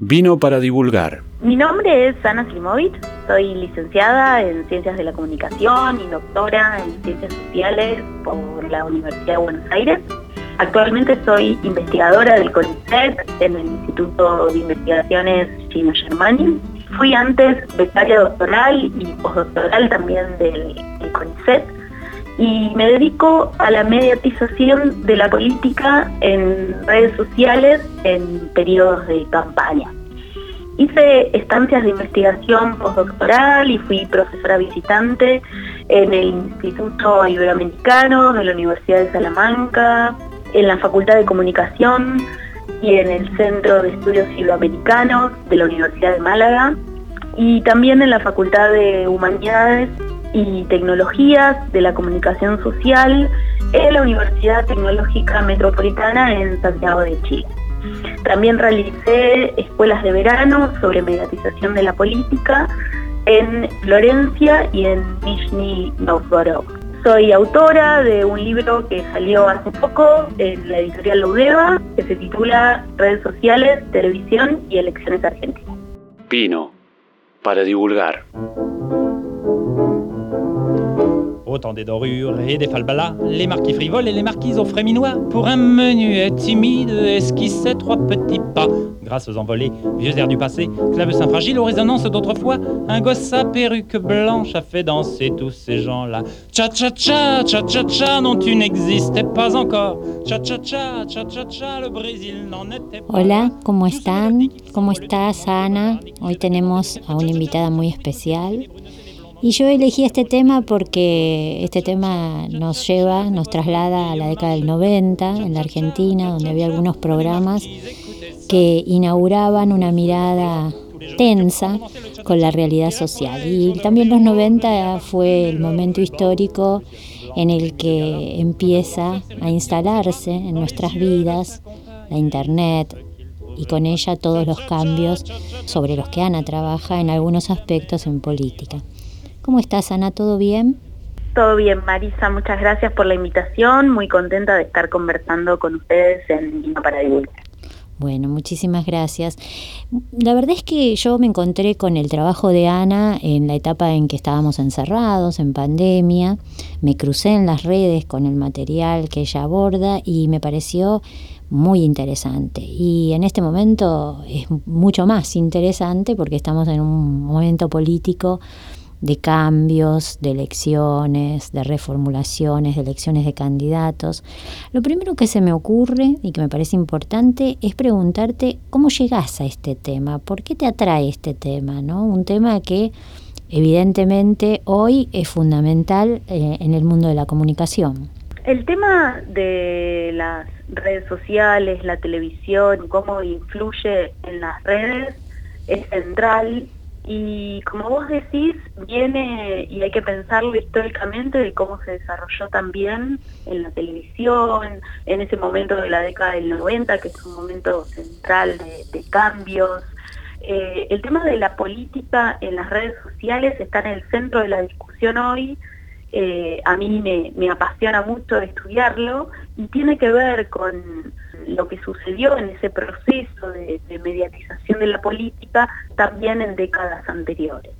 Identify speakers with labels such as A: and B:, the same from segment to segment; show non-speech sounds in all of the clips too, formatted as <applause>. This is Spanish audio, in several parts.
A: Vino para divulgar.
B: Mi nombre es Ana Slimovic, soy licenciada en Ciencias de la Comunicación y doctora en Ciencias Sociales por la Universidad de Buenos Aires. Actualmente soy investigadora del CONICET en el Instituto de Investigaciones Chino Germani. Fui antes becaria doctoral y postdoctoral también del CONICET y me dedico a la mediatización de la política en redes sociales en periodos de campaña. Hice estancias de investigación postdoctoral y fui profesora visitante en el Instituto Iberoamericano de la Universidad de Salamanca, en la Facultad de Comunicación y en el Centro de Estudios Iberoamericanos de la Universidad de Málaga y también en la Facultad de Humanidades y Tecnologías de la Comunicación Social en la Universidad Tecnológica Metropolitana en Santiago de Chile. También realicé escuelas de verano sobre mediatización de la política en Florencia y en Nizhny Novgorod. Soy autora de un libro que salió hace poco en la editorial Laudeva, que se titula Redes sociales, televisión y elecciones argentinas.
A: Pino, para divulgar.
C: Autant des dorures et des falbalas, les marquis frivoles et les marquises aux frais minois, pour un menuet timide esquissait trois petits pas. Grâce aux envolées, vieux airs du passé, clavecin fragile aux résonances d'autrefois, un gosse à perruque blanche a fait danser tous ces gens-là. Cha-cha-cha, cha-cha-cha, non tu n'existais pas encore. Cha-cha-cha, cha-cha-cha, le Brésil n'en était pas.
D: Hola, ¿cómo están? ¿Cómo estás, Ana? Hoy tenemos a una invitada muy especial. Y yo elegí este tema porque este tema nos lleva, nos traslada a la década del 90 en la Argentina, donde había algunos programas que inauguraban una mirada tensa con la realidad social. Y también los 90 fue el momento histórico en el que empieza a instalarse en nuestras vidas la Internet y con ella todos los cambios sobre los que Ana trabaja en algunos aspectos en política. ¿Cómo estás, Ana? ¿Todo bien?
B: Todo bien, Marisa. Muchas gracias por la invitación. Muy contenta de estar conversando con ustedes en Vino para Divulgar.
D: Bueno, muchísimas gracias. La verdad es que yo me encontré con el trabajo de Ana en la etapa en que estábamos encerrados, en pandemia. Me crucé en las redes con el material que ella aborda y me pareció muy interesante. Y en este momento es mucho más interesante porque estamos en un momento político de cambios, de elecciones, de reformulaciones, de elecciones de candidatos. Lo primero que se me ocurre y que me parece importante es preguntarte cómo llegas a este tema, por qué te atrae este tema, ¿no? Un tema que evidentemente hoy es fundamental eh, en el mundo de la comunicación.
B: El tema de las redes sociales, la televisión, cómo influye en las redes es central y como vos decís, viene y hay que pensarlo históricamente de cómo se desarrolló también en la televisión, en ese momento de la década del 90, que es un momento central de, cambios. Eh, el tema de la política en las redes sociales está en el centro de la discusión hoy. Eh, a mí me, me apasiona mucho estudiarlo y tiene que ver con lo que sucedió en ese proceso de, mediatización de la política también en décadas anteriores.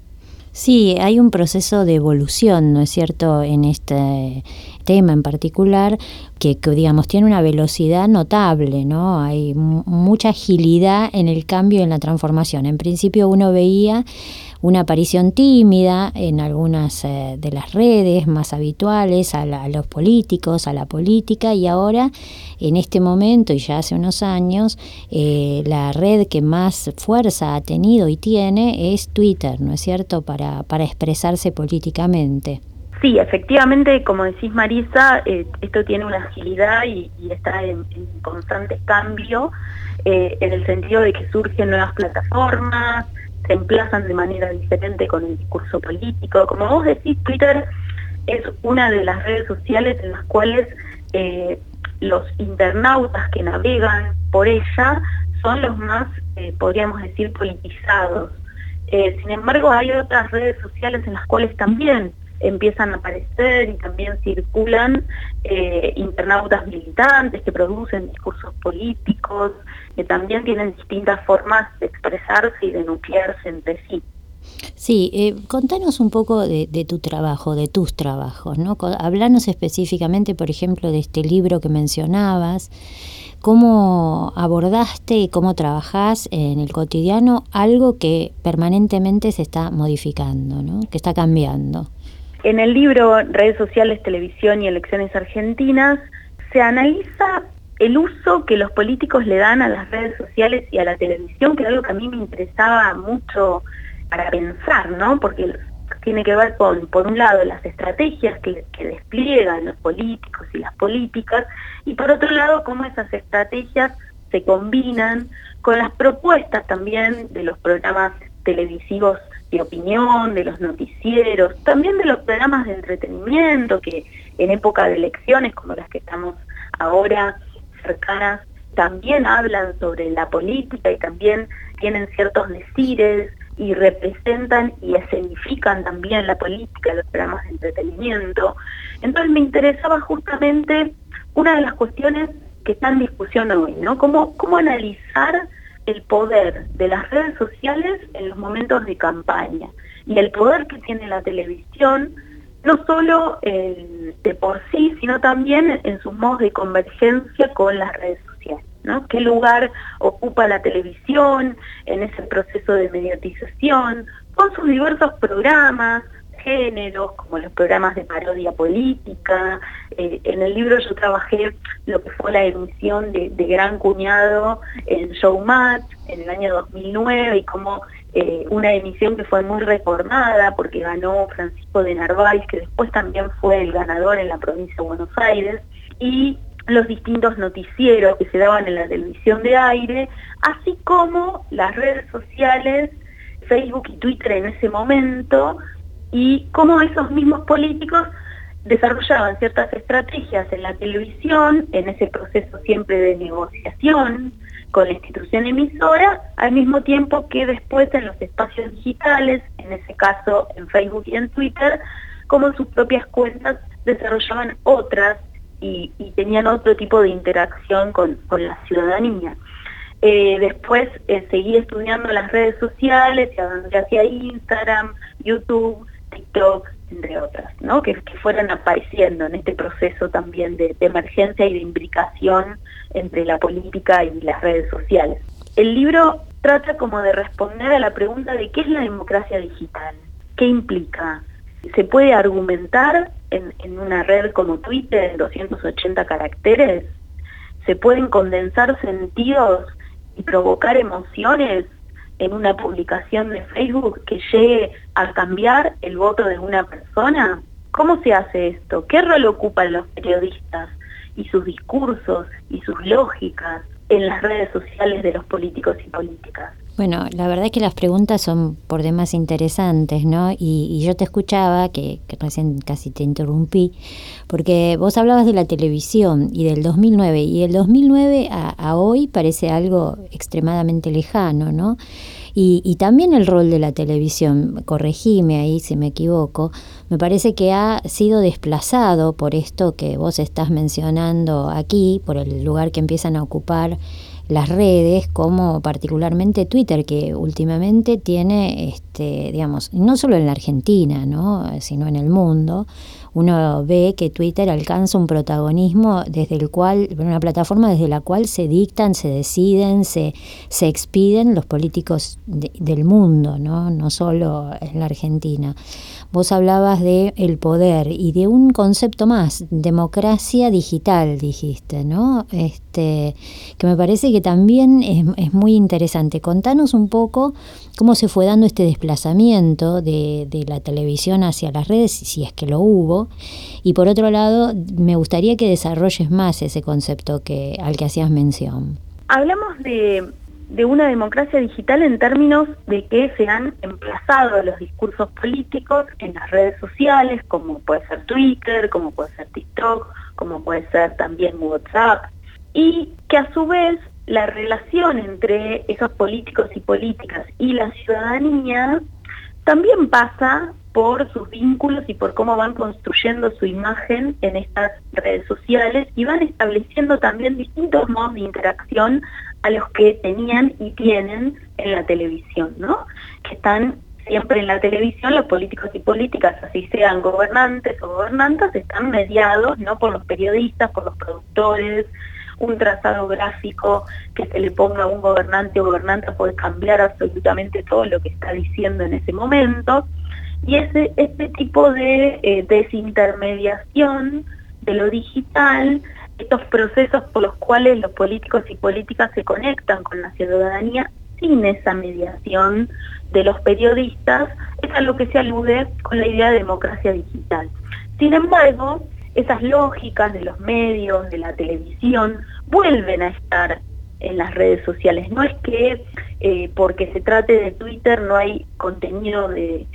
D: Sí, hay un proceso de evolución, ¿no es cierto?, en este tema en particular, que, digamos tiene una velocidad notable, ¿no? Hay mucha agilidad en el cambio, en la transformación. En principio uno veía una aparición tímida en algunas eh, de las redes más habituales, a, los políticos, a la política, y ahora, en este momento y ya hace unos años, eh, la red que más fuerza ha tenido y tiene es Twitter, ¿no es cierto?, para, para expresarse políticamente.
B: Sí, efectivamente, como decís Marisa, eh, esto tiene una agilidad y, está en, constante cambio en el sentido de que surgen nuevas plataformas, se emplazan de manera diferente con el discurso político. Como vos decís, Twitter es una de las redes sociales en las cuales eh, los internautas que navegan por ella son los más, eh, podríamos decir, politizados. Eh, sin embargo, hay otras redes sociales en las cuales también empiezan a aparecer y también circulan internautas militantes que producen discursos políticos, que también tienen distintas formas de expresarse y de nuclearse entre sí.
D: Sí, eh, contanos un poco de, tu trabajo, de tus trabajos, ¿no? Hablanos específicamente, por ejemplo, de este libro que mencionabas, cómo abordaste y cómo trabajás en el cotidiano algo que permanentemente se está modificando, ¿no? Que está cambiando.
B: En el libro Redes sociales, televisión y elecciones argentinas se analiza el uso que los políticos le dan a las redes sociales y a la televisión, que es algo que a mí me interesaba mucho para pensar, ¿no? Porque tiene que ver con, por un lado, las estrategias que, despliegan los políticos y las políticas, y por otro lado, cómo esas estrategias se combinan con las propuestas también de los programas televisivos de opinión, de los noticieros, también de los programas de entretenimiento que en época de elecciones como las que estamos ahora cercanas, también hablan sobre la política y también tienen ciertos decires y representan y escenifican también la política, los programas de entretenimiento. Entonces me interesaba justamente una de las cuestiones que está en discusión hoy, ¿no? Cómo, cómo analizar el poder de las redes sociales en los momentos de campaña y el poder que tiene la televisión, no solo de por sí, sino también en sus modos de convergencia con las redes sociales. ¿Qué lugar ocupa la televisión en ese proceso de mediatización? Con sus diversos programas, géneros, como los programas de parodia política. Eh, en el libro yo trabajé lo que fue la emisión de, Gran Cuñado en Showmatch en el año 2009 y como eh, una emisión que fue muy recordada porque ganó Francisco de Narváez, que después también fue el ganador en la provincia de Buenos Aires. Y los distintos noticieros que se daban en la televisión de aire, así como las redes sociales, Facebook y Twitter en ese momento, y cómo esos mismos políticos desarrollaban ciertas estrategias en la televisión, en ese proceso siempre de negociación con la institución emisora, al mismo tiempo que después en los espacios digitales, en ese caso en Facebook y en Twitter, como sus propias cuentas desarrollaban otras y, tenían otro tipo de interacción con, la ciudadanía. Eh, después eh, seguí estudiando las redes sociales, ya hacía Instagram, YouTube, TikTok, entre otras, ¿no? que, fueron apareciendo en este proceso también de, emergencia y de implicación entre la política y las redes sociales. El libro trata como de responder a la pregunta de qué es la democracia digital, qué implica, se puede argumentar en, una red como Twitter, en 280 caracteres, se pueden condensar sentidos y provocar emociones en una publicación de Facebook que llegue a cambiar el voto de una persona? ¿Cómo se hace esto? ¿Qué rol ocupan los periodistas y sus discursos y sus lógicas en las redes sociales de los políticos y políticas?
D: Bueno, la verdad es que las preguntas son por demás interesantes, ¿no? Y, yo te escuchaba, que, recién casi te interrumpí, porque vos hablabas de la televisión y del 2009, y el 2009 a, hoy parece algo extremadamente lejano, ¿no? Y, y, también el rol de la televisión, corregime ahí si me equivoco, me parece que ha sido desplazado por esto que vos estás mencionando aquí, por el lugar que empiezan a ocupar las redes, como particularmente Twitter, que últimamente tiene, este, digamos, no solo en la Argentina, ¿no? sino en el mundo, uno ve que Twitter alcanza un protagonismo desde el cual, una plataforma desde la cual se dictan, se deciden, se, se expiden los políticos del mundo, ¿no? no solo en la Argentina. Vos hablabas de el poder y de un concepto más, democracia digital, dijiste, ¿no? Este, que me parece que también es, muy interesante. Contanos un poco cómo se fue dando este desplazamiento de, de la televisión hacia las redes, si es que lo hubo. Y por otro lado, me gustaría que desarrolles más ese concepto que, al que hacías mención.
B: Hablamos de de una democracia digital en términos de que se han emplazado los discursos políticos en las redes sociales, como puede ser Twitter, como puede ser TikTok, como puede ser también WhatsApp, y que a su vez la relación entre esos políticos y políticas y la ciudadanía también pasa por sus vínculos y por cómo van construyendo su imagen en estas redes sociales y van estableciendo también distintos modos de interacción a los que tenían y tienen en la televisión, ¿no? Que están siempre en la televisión los políticos y políticas, así sean gobernantes o gobernantes, están mediados no por los periodistas, por los productores, un trazado gráfico que se le ponga a un gobernante o gobernante puede cambiar absolutamente todo lo que está diciendo en ese momento. Y ese, este tipo de eh, desintermediación de lo digital, estos procesos por los cuales los políticos y políticas se conectan con la ciudadanía sin esa mediación de los periodistas, es a lo que se alude con la idea de democracia digital. Sin embargo, esas lógicas de los medios, de la televisión, vuelven a estar en las redes sociales. No es que eh, porque se trate de Twitter no hay contenido de,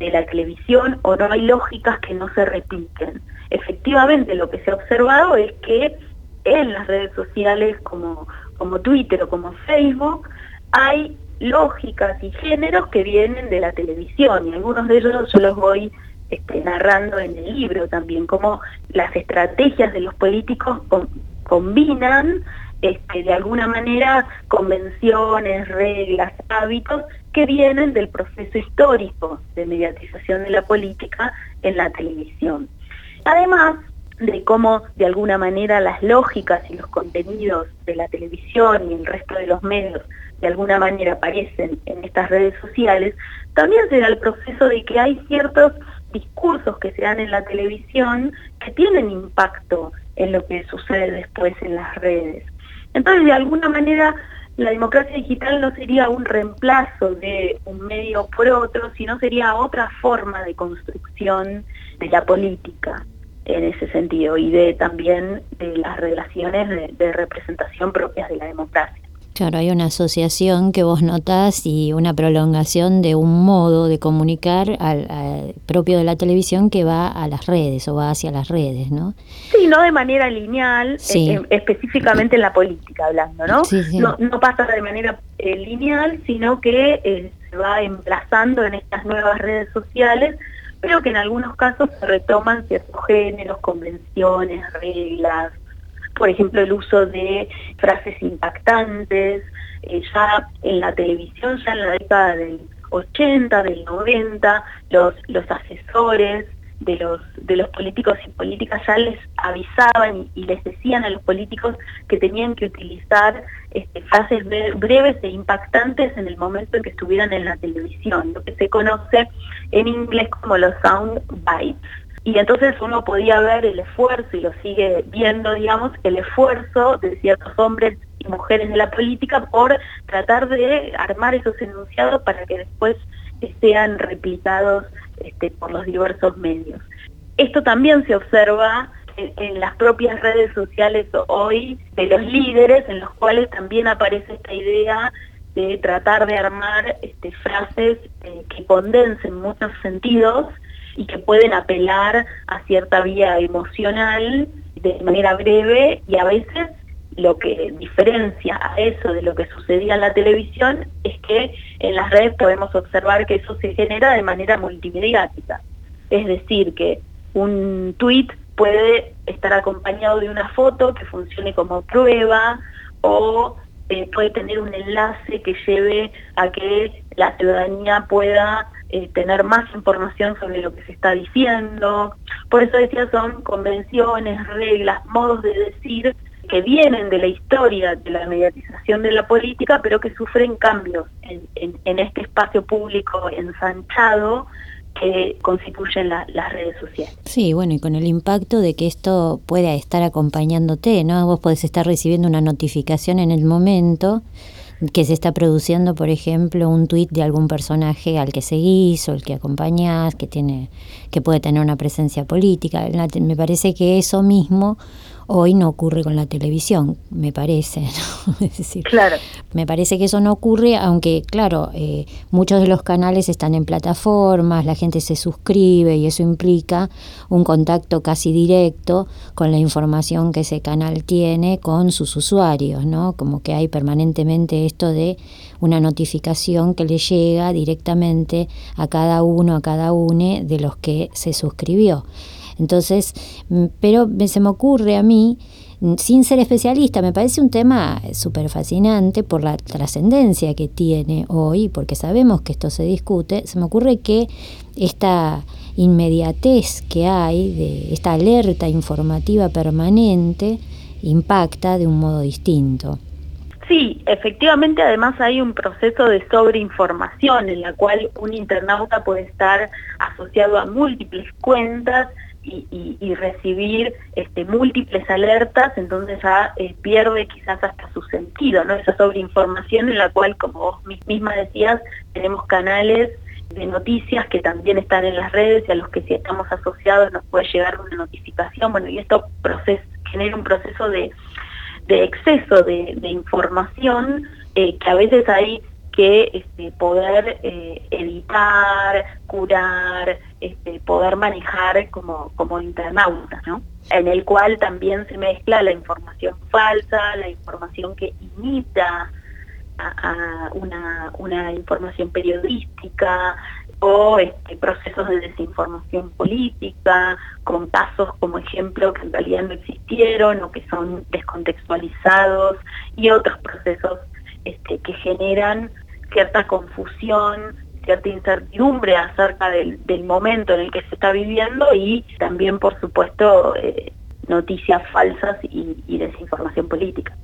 B: la televisión o no hay lógicas que no se repiten. Efectivamente lo que se ha observado es que en las redes sociales como, como Twitter o como Facebook hay lógicas y géneros que vienen de la televisión y algunos de ellos yo los voy este, narrando en el libro también, cómo las estrategias de los políticos combinan este, de alguna manera convenciones, reglas, hábitos que vienen del proceso histórico de mediatización de la política en la televisión. Además de cómo de alguna manera las lógicas y los contenidos de la televisión y el resto de los medios de alguna manera aparecen en estas redes sociales, también se da el proceso de que hay ciertos discursos que se dan en la televisión que tienen impacto en lo que sucede después en las redes. Entonces, de alguna manera, la democracia digital no sería un reemplazo de un medio por otro, sino sería otra forma de construcción de la política en ese sentido y de también de las relaciones de representación propias de la democracia.
D: Claro, hay una asociación que vos notás y una prolongación de un modo de comunicar al, propio de la televisión que va a las redes o va hacia las redes, ¿no?
B: Sí, no de manera lineal, eh, específicamente en la política hablando, ¿no? No, no, pasa de manera eh, lineal, sino que eh, se va emplazando en estas nuevas redes sociales, pero que en algunos casos se retoman ciertos géneros, convenciones, reglas, por ejemplo, el uso de frases impactantes, eh, ya en la televisión, ya en la década del 80, del 90, los, los asesores de los, de los políticos y políticas ya les avisaban y, les decían a los políticos que tenían que utilizar este, frases breves e impactantes en el momento en que estuvieran en la televisión, lo que se conoce en inglés como los sound bites. Y entonces uno podía ver el esfuerzo, y lo sigue viendo, digamos, el esfuerzo de ciertos hombres y mujeres de la política por tratar de armar esos enunciados para que después sean replicados este, por los diversos medios. Esto también se observa en, las propias redes sociales hoy de los líderes, en los cuales también aparece esta idea de tratar de armar este, frases eh, que condensen muchos sentidos y que pueden apelar a cierta vía emocional de manera breve y a veces lo que diferencia a eso de lo que sucedía en la televisión es que en las redes podemos observar que eso se genera de manera multimediática. Es decir, que un tweet puede estar acompañado de una foto que funcione como prueba o eh, puede tener un enlace que lleve a que la ciudadanía pueda eh, tener más información sobre lo que se está diciendo. Por eso decía, son convenciones, reglas, modos de decir que vienen de la historia de la mediatización de la política, pero que sufren cambios en, este espacio público ensanchado que constituyen las redes sociales.
D: Sí, bueno, y con el impacto de que esto pueda estar acompañándote, ¿no? Vos podés estar recibiendo una notificación en el momento que se está produciendo, por ejemplo, un tuit de algún personaje al que seguís o el que acompañás, que tiene, que puede tener una presencia política. Me parece que eso mismo Hoy no ocurre con la televisión, me parece. <laughs> ¿no? Es decir,
B: Claro.
D: me parece que eso no ocurre, aunque claro, eh, muchos de los canales están en plataformas, la gente se suscribe y eso implica un contacto casi directo con la información que ese canal tiene con sus usuarios, ¿no? Como que hay permanentemente esto de una notificación que le llega directamente a cada uno, a cada une de los que se suscribió. Entonces, mm, pero se me ocurre a mí, mm, sin ser especialista, me parece un tema súper fascinante por la trascendencia que tiene hoy, porque sabemos que esto se discute, se me ocurre que esta inmediatez que hay, de esta alerta informativa permanente, impacta de un modo distinto.
B: Sí, efectivamente además hay un proceso de sobreinformación en la cual un internauta puede estar asociado a múltiples cuentas y, y- y recibir este, múltiples alertas, entonces ya eh, pierde quizás hasta su sentido, ¿no? Esa sobreinformación en la cual, como vos mi- misma decías, tenemos canales de noticias que también están en las redes y a los que si estamos asociados nos puede llegar una notificación, bueno, y esto proces- genera un proceso de de exceso de, de información eh, que a veces hay que este, poder eh, editar, curar, este, poder manejar como, como internauta, ¿no? En el cual también se mezcla la información falsa, la información que imita a, una, una información periodística o este, procesos de desinformación política, con casos como ejemplo que en realidad no existieron o que son descontextualizados y otros procesos que generan cierta confusión, cierta incertidumbre acerca del, momento en el que se está viviendo y también, por supuesto, eh, noticias falsas y, y desinformación política.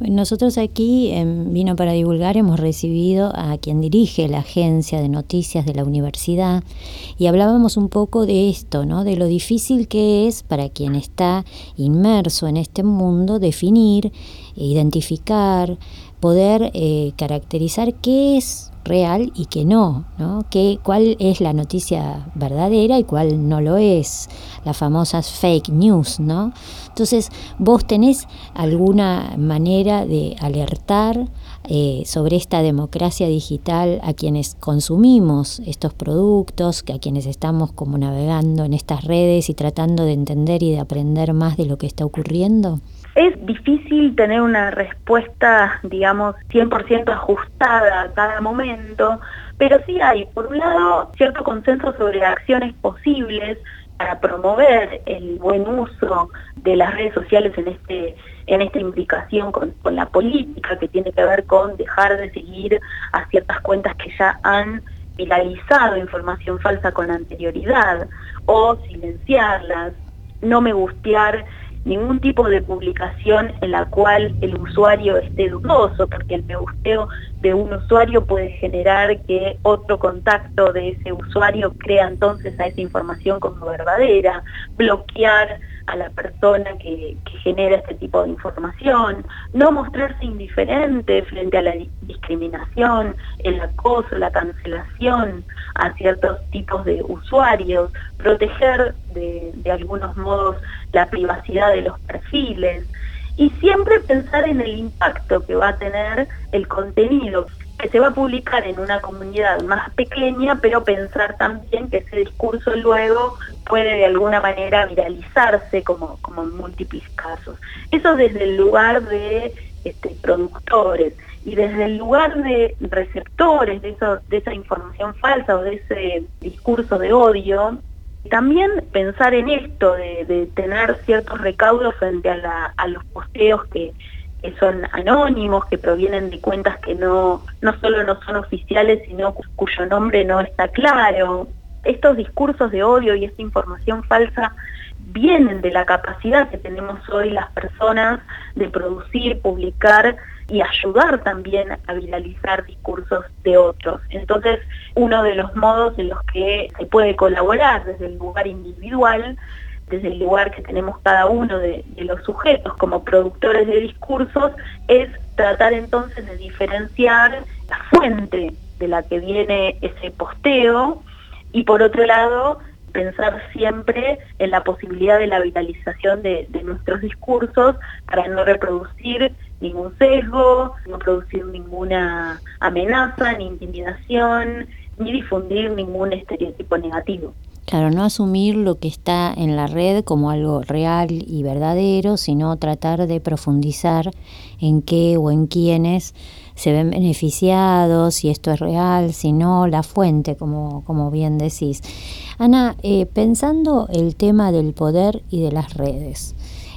D: Nosotros aquí en Vino para Divulgar hemos recibido a quien dirige la agencia de noticias de la universidad y hablábamos un poco de esto, ¿no? de lo difícil que es para quien está inmerso en este mundo definir, identificar, poder eh, caracterizar qué es real y qué no, ¿no? ¿Qué, cuál es la noticia verdadera y cuál no lo es, las famosas fake news, ¿no? Entonces, vos tenés alguna manera de alertar eh, sobre esta democracia digital a quienes consumimos estos productos, a quienes estamos como navegando en estas redes y tratando de entender y de aprender más de lo que está ocurriendo?
B: Es difícil tener una respuesta, digamos, 100% ajustada a cada momento, pero sí hay, por un lado, cierto consenso sobre acciones posibles para promover el buen uso de las redes sociales en este en esta implicación con, la política que tiene que ver con dejar de seguir a ciertas cuentas que ya han viralizado información falsa con anterioridad o silenciarlas, no me gustear ningún tipo de publicación en la cual el usuario esté dudoso, porque el me gusteo de un usuario puede generar que otro contacto de ese usuario crea entonces a esa información como verdadera, bloquear a la persona que, genera este tipo de información, no mostrarse indiferente frente a la di- discriminación, el acoso, la cancelación a ciertos tipos de usuarios, proteger de algunos modos la privacidad de los perfiles y siempre pensar en el impacto que va a tener el contenido que se va a publicar en una comunidad más pequeña, pero pensar también que ese discurso luego puede de alguna manera viralizarse como, como en múltiples casos. Eso desde el lugar de este, productores y desde el lugar de receptores de, de esa información falsa o de ese discurso de odio, también pensar en esto, de, tener ciertos recaudos frente a, a los posteos que, que son anónimos, que provienen de cuentas que no, no solo no son oficiales, sino cuyo nombre no está claro. Estos discursos de odio y esta información falsa vienen de la capacidad que tenemos hoy las personas de producir, publicar y ayudar también a viralizar discursos de otros. Entonces, uno de los modos en los que se puede colaborar desde el lugar individual desde el lugar que tenemos cada uno de, los sujetos como productores de discursos, es tratar entonces de diferenciar la fuente de la que viene ese posteo y por otro lado pensar siempre en la posibilidad de la vitalización de nuestros discursos para no reproducir ningún sesgo, no producir ninguna amenaza, ni intimidación, ni difundir ningún estereotipo negativo.
D: Claro, no asumir lo que está en la red como algo real y verdadero, sino tratar de profundizar en qué o en quiénes se ven beneficiados, si esto es real, si no, la fuente, como, como bien decís. Ana, eh, pensando el tema del poder y de las redes,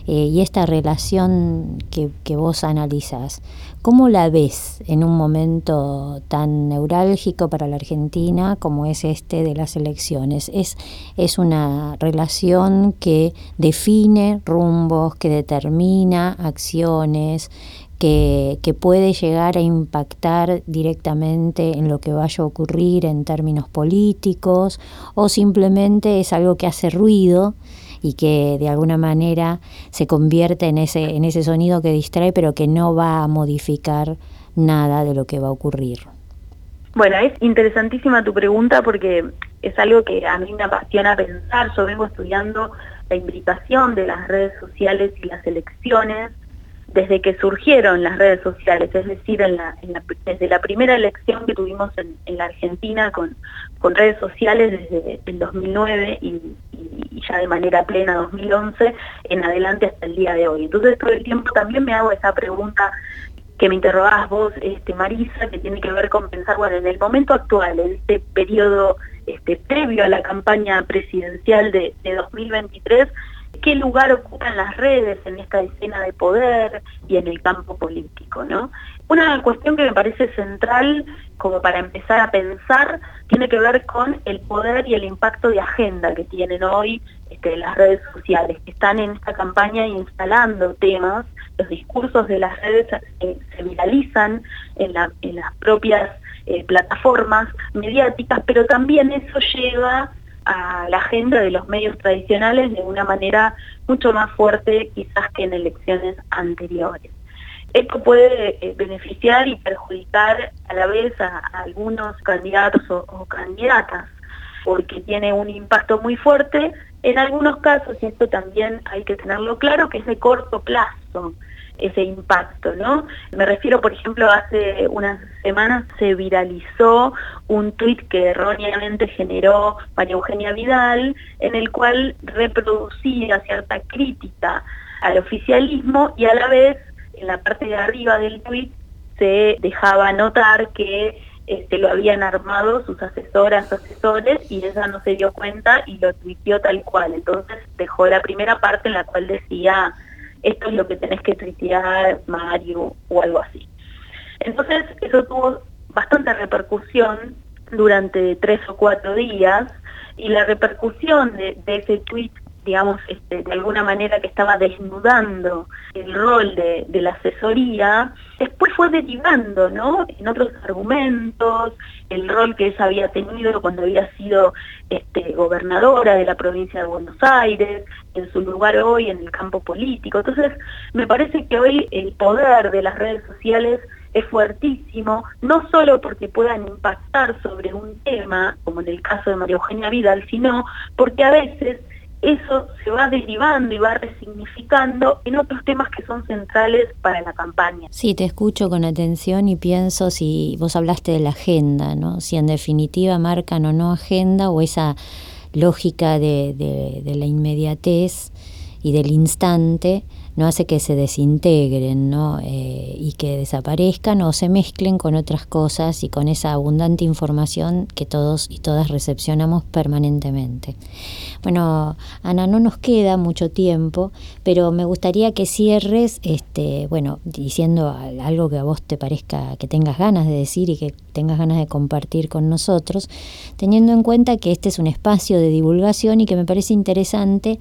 D: eh, y esta relación que, que vos analizás, ¿cómo la ves en un momento tan neurálgico para la Argentina como es este de las elecciones? ¿Es, es una relación que define rumbos, que determina acciones, que, que, puede llegar a impactar directamente en lo que vaya a ocurrir en términos políticos o simplemente es algo que hace ruido y que de alguna manera se convierte en ese, en ese sonido que distrae pero que no va a modificar nada de lo que va a ocurrir.
B: Bueno, es interesantísima tu pregunta porque es algo que a mí me apasiona pensar. Yo vengo estudiando la implicación de las redes sociales y las elecciones desde que surgieron las redes sociales, es decir, desde la primera elección que tuvimos en, la Argentina con, redes sociales desde el 2009 y, ya de manera plena 2011 en adelante hasta el día de hoy. Entonces todo el tiempo también me hago esa pregunta que me interrogabas vos, este, Marisa, que tiene que ver con pensar, bueno, en el momento actual, en este periodo este, previo a la campaña presidencial de, de 2023, qué lugar ocupan las redes en esta escena de poder y en el campo político, ¿no? Una cuestión que me parece central como para empezar a pensar tiene que ver con el poder y el impacto de agenda que tienen hoy este, las redes sociales, que están en esta campaña instalando temas, los discursos de las redes se viralizan en las propias eh, plataformas mediáticas, pero también eso lleva a la agenda de los medios tradicionales de una manera mucho más fuerte quizás que en elecciones anteriores. Esto puede eh, beneficiar y perjudicar a la vez a, algunos candidatos o, o, candidatas, porque tiene un impacto muy fuerte. En algunos casos, y esto también hay que tenerlo claro, que es de corto plazo ese impacto, ¿no? Me refiero, por ejemplo, hace unas semanas se viralizó un tuit que erróneamente generó María Eugenia Vidal, en el cual reproducía cierta crítica al oficialismo y a la vez, en la parte de arriba del tuit, se dejaba notar que este, lo habían armado sus asesoras, asesores, y ella no se dio cuenta y lo tuiteó tal cual. Entonces dejó la primera parte en la cual decía esto es lo que tenés que tuitear, Mario, o algo así. Entonces, eso tuvo bastante repercusión durante tres o cuatro días, y la repercusión de, de ese tweet digamos, este, de alguna manera que estaba desnudando el rol de, la asesoría, después fue derivando, ¿no? En otros argumentos, el rol que ella había tenido cuando había sido este, gobernadora de la provincia de Buenos Aires, en su lugar hoy en el campo político. Entonces, me parece que hoy el poder de las redes sociales es fuertísimo, no solo porque puedan impactar sobre un tema, como en el caso de María Eugenia Vidal, sino porque a veces eso se va derivando y va resignificando en otros temas que son centrales para la campaña.
D: Sí, te escucho con atención y pienso si vos hablaste de la agenda, ¿no? Si en definitiva marcan o no agenda o esa lógica de, de, de la inmediatez y del instante no hace que se desintegren ¿no? Eh, y que desaparezcan o se mezclen con otras cosas y con esa abundante información que todos y todas recepcionamos permanentemente. Bueno, Ana, no nos queda mucho tiempo, pero me gustaría que cierres, este, bueno, diciendo algo que a vos te parezca que tengas ganas de decir y que tengas ganas de compartir con nosotros, teniendo en cuenta que este es un espacio de divulgación y que me parece interesante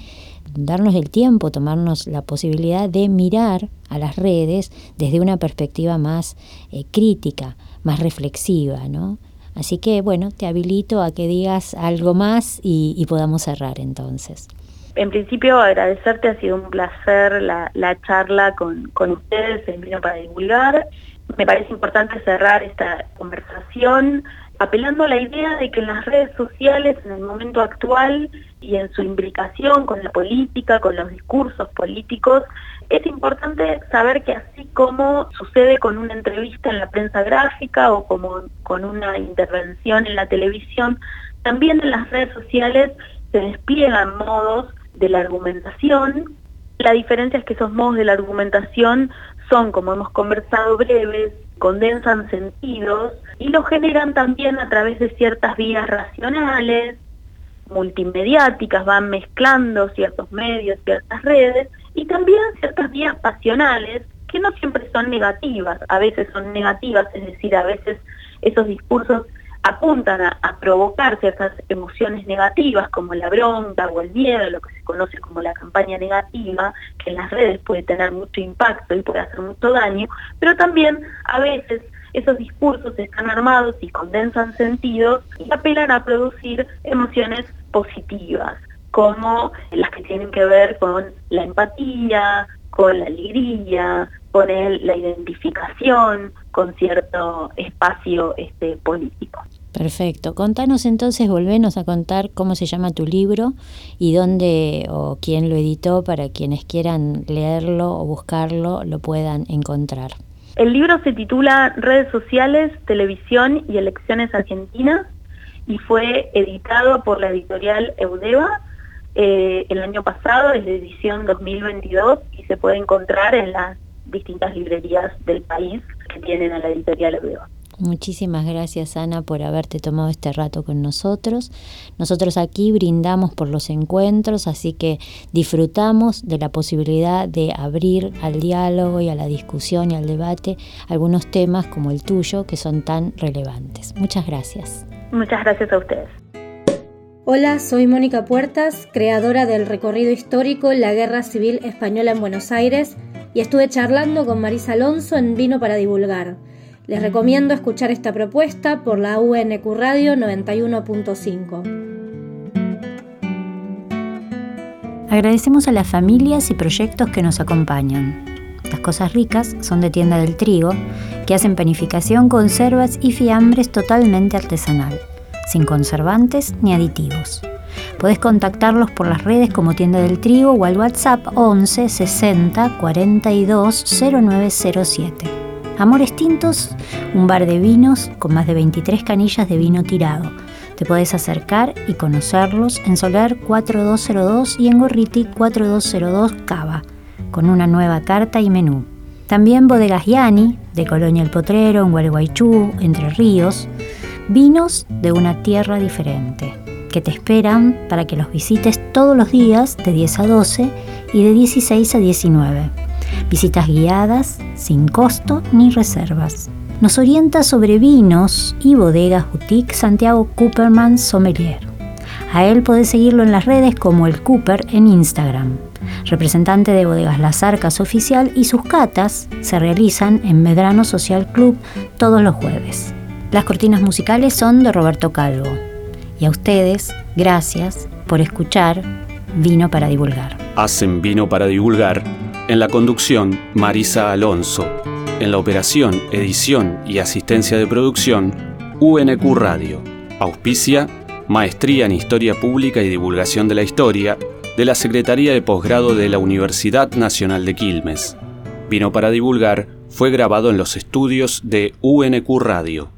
D: darnos el tiempo, tomarnos la posibilidad de mirar a las redes desde una perspectiva más eh, crítica, más reflexiva, ¿no? Así que, bueno, te habilito a que digas algo más y, podamos cerrar entonces.
B: En principio, agradecerte, ha sido un placer la, la charla con, con ustedes, en Vino para Divulgar. Me parece importante cerrar esta conversación apelando a la idea de que en las redes sociales en el momento actual y en su implicación con la política, con los discursos políticos, es importante saber que así como sucede con una entrevista en la prensa gráfica o como con una intervención en la televisión, también en las redes sociales se despliegan modos de la argumentación. La diferencia es que esos modos de la argumentación son, como hemos conversado, breves, condensan sentidos y lo generan también a través de ciertas vías racionales, multimediáticas, van mezclando ciertos medios, ciertas redes y también ciertas vías pasionales que no siempre son negativas, a veces son negativas, es decir, a veces esos discursos apuntan a, provocar ciertas emociones negativas como la bronca o el miedo, lo que se conoce como la campaña negativa, que en las redes puede tener mucho impacto y puede hacer mucho daño, pero también a veces esos discursos están armados y condensan sentidos y apelan a producir emociones positivas, como las que tienen que ver con la empatía, con la alegría, con la identificación con cierto espacio este, político.
D: Perfecto. Contanos entonces, volvenos a contar cómo se llama tu libro y dónde o quién lo editó para quienes quieran leerlo o buscarlo lo puedan encontrar.
B: El libro se titula Redes sociales, televisión y elecciones argentinas y fue editado por la editorial Eudeva eh, el año pasado, es de edición 2022 y se puede encontrar en las distintas librerías del país que tienen a la editorial.
D: Muchísimas gracias Ana por haberte tomado este rato con nosotros. Nosotros aquí brindamos por los encuentros, así que disfrutamos de la posibilidad de abrir al diálogo y a la discusión y al debate algunos temas como el tuyo que son tan relevantes. Muchas gracias.
B: Muchas gracias a ustedes.
E: Hola, soy Mónica Puertas, creadora del recorrido histórico La Guerra Civil Española en Buenos Aires, y estuve charlando con Marisa Alonso en Vino para Divulgar. Les recomiendo escuchar esta propuesta por la UNQ Radio 91.5.
D: Agradecemos a las familias y proyectos que nos acompañan. Las cosas ricas son de Tienda del Trigo, que hacen panificación, conservas y fiambres totalmente artesanal, sin conservantes ni aditivos. Podés contactarlos por las redes como Tienda del Trigo o al WhatsApp 11 60 42 0907. Amores Tintos, un bar de vinos con más de 23 canillas de vino tirado. Te podés acercar y conocerlos en Solar 4202 y en Gorriti 4202 Cava, con una nueva carta y menú. También Bodegas Yani, de Colonia El Potrero, en Gualeguaychú, Entre Ríos. Vinos de una tierra diferente, que te esperan para que los visites todos los días de 10 a 12 y de 16 a 19 visitas guiadas, sin costo ni reservas. Nos orienta sobre vinos y bodegas boutique Santiago Cooperman Sommelier. A él podés seguirlo en las redes como el Cooper en Instagram. Representante de Bodegas Las Arcas oficial y sus catas se realizan en Medrano Social Club todos los jueves. Las cortinas musicales son de Roberto Calvo. Y a ustedes, gracias por escuchar Vino para Divulgar.
A: Hacen Vino para Divulgar en la conducción, Marisa Alonso. En la operación, edición y asistencia de producción, UNQ Radio. Auspicia, Maestría en Historia Pública y Divulgación de la Historia, de la Secretaría de Posgrado de la Universidad Nacional de Quilmes. Vino para divulgar fue grabado en los estudios de UNQ Radio.